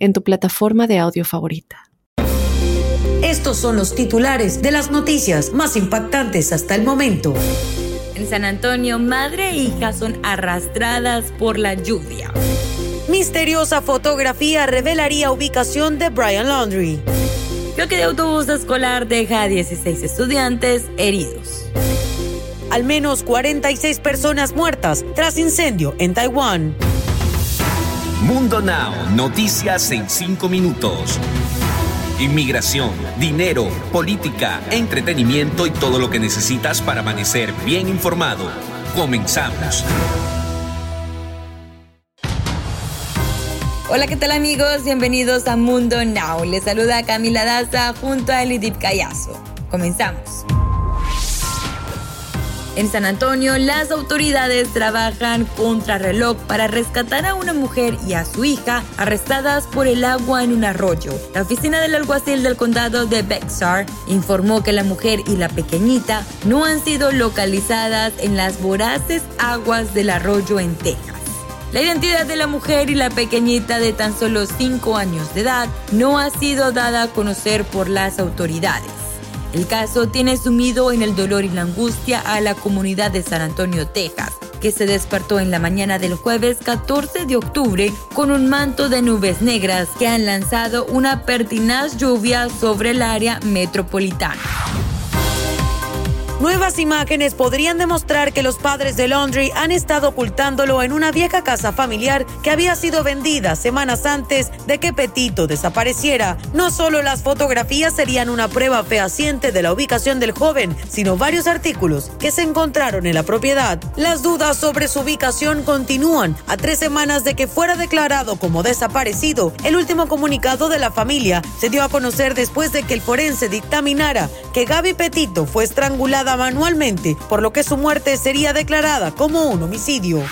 en tu plataforma de audio favorita. Estos son los titulares de las noticias más impactantes hasta el momento. En San Antonio, madre e hija son arrastradas por la lluvia. Misteriosa fotografía revelaría ubicación de Brian Laundry. Choque de autobús escolar deja a 16 estudiantes heridos. Al menos 46 personas muertas tras incendio en Taiwán. Mundo Now, noticias en 5 minutos. Inmigración, dinero, política, entretenimiento y todo lo que necesitas para amanecer bien informado. Comenzamos. Hola, ¿qué tal amigos? Bienvenidos a Mundo Now. Les saluda Camila Daza junto a Elidip Callazo. Comenzamos. En San Antonio, las autoridades trabajan contra reloj para rescatar a una mujer y a su hija arrestadas por el agua en un arroyo. La oficina del alguacil del condado de Bexar informó que la mujer y la pequeñita no han sido localizadas en las voraces aguas del arroyo en Texas. La identidad de la mujer y la pequeñita de tan solo 5 años de edad no ha sido dada a conocer por las autoridades. El caso tiene sumido en el dolor y la angustia a la comunidad de San Antonio, Texas, que se despertó en la mañana del jueves 14 de octubre con un manto de nubes negras que han lanzado una pertinaz lluvia sobre el área metropolitana. Nuevas imágenes podrían demostrar que los padres de Laundry han estado ocultándolo en una vieja casa familiar que había sido vendida semanas antes de que Petito desapareciera. No solo las fotografías serían una prueba fehaciente de la ubicación del joven, sino varios artículos que se encontraron en la propiedad. Las dudas sobre su ubicación continúan a tres semanas de que fuera declarado como desaparecido. El último comunicado de la familia se dio a conocer después de que el forense dictaminara que Gaby Petito fue estrangulada manualmente, por lo que su muerte sería declarada como un homicidio.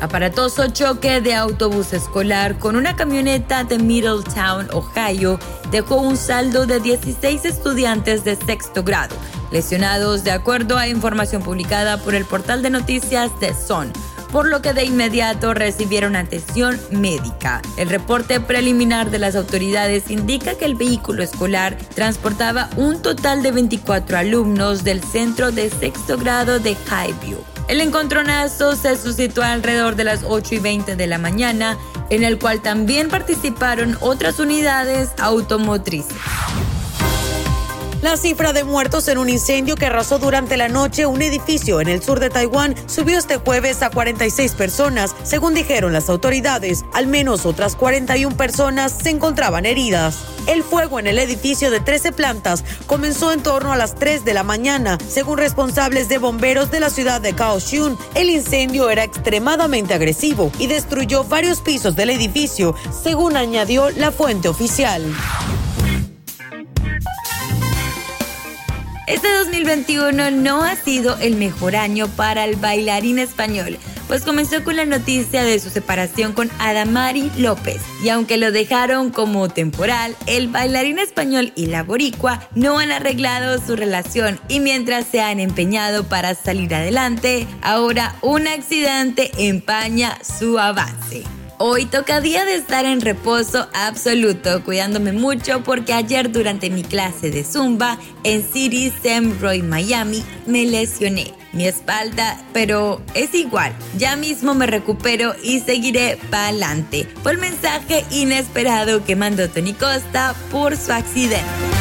Aparatoso choque de autobús escolar con una camioneta de Middletown, Ohio, dejó un saldo de 16 estudiantes de sexto grado, lesionados de acuerdo a información publicada por el portal de noticias The Sun por lo que de inmediato recibieron atención médica. El reporte preliminar de las autoridades indica que el vehículo escolar transportaba un total de 24 alumnos del centro de sexto grado de Highview. El encontronazo se suscitó alrededor de las 8 y 20 de la mañana, en el cual también participaron otras unidades automotrices. La cifra de muertos en un incendio que arrasó durante la noche un edificio en el sur de Taiwán subió este jueves a 46 personas, según dijeron las autoridades. Al menos otras 41 personas se encontraban heridas. El fuego en el edificio de 13 plantas comenzó en torno a las 3 de la mañana, según responsables de bomberos de la ciudad de Kaohsiung. El incendio era extremadamente agresivo y destruyó varios pisos del edificio, según añadió la fuente oficial. Este 2021 no ha sido el mejor año para el bailarín español, pues comenzó con la noticia de su separación con Adamari López. Y aunque lo dejaron como temporal, el bailarín español y la boricua no han arreglado su relación y mientras se han empeñado para salir adelante, ahora un accidente empaña su avance. Hoy toca día de estar en reposo absoluto, cuidándome mucho porque ayer durante mi clase de zumba en City Sam Roy Miami me lesioné mi espalda, pero es igual, ya mismo me recupero y seguiré para adelante. Por el mensaje inesperado que mandó Tony Costa por su accidente.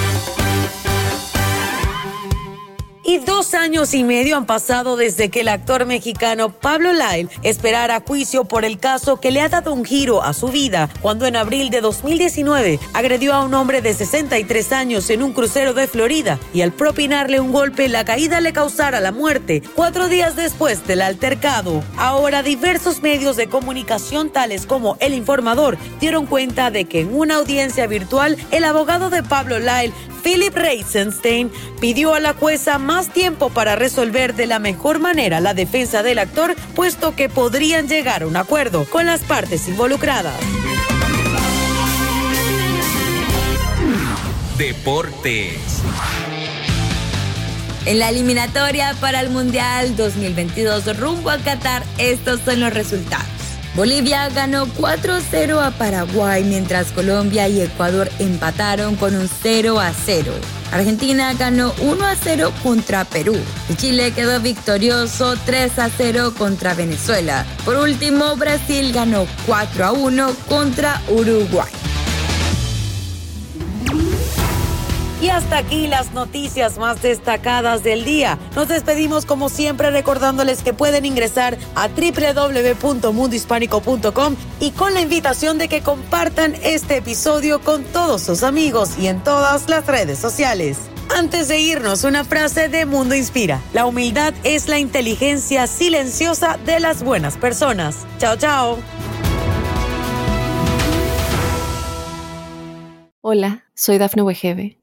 Dos años y medio han pasado desde que el actor mexicano Pablo Lyle esperara juicio por el caso que le ha dado un giro a su vida cuando en abril de 2019 agredió a un hombre de 63 años en un crucero de Florida y al propinarle un golpe la caída le causara la muerte cuatro días después del altercado. Ahora diversos medios de comunicación tales como El Informador dieron cuenta de que en una audiencia virtual el abogado de Pablo Lyle Philip Reisenstein pidió a la jueza más tiempo para resolver de la mejor manera la defensa del actor, puesto que podrían llegar a un acuerdo con las partes involucradas. Deportes. En la eliminatoria para el Mundial 2022 rumbo a Qatar, estos son los resultados. Bolivia ganó 4-0 a Paraguay, mientras Colombia y Ecuador empataron con un 0 0. Argentina ganó 1 0 contra Perú Chile quedó victorioso 3 0 contra Venezuela. Por último, Brasil ganó 4 1 contra Uruguay. Y hasta aquí las noticias más destacadas del día. Nos despedimos como siempre recordándoles que pueden ingresar a www.mundohispánico.com y con la invitación de que compartan este episodio con todos sus amigos y en todas las redes sociales. Antes de irnos, una frase de Mundo Inspira. La humildad es la inteligencia silenciosa de las buenas personas. Chao, chao. Hola, soy Dafne Wegebe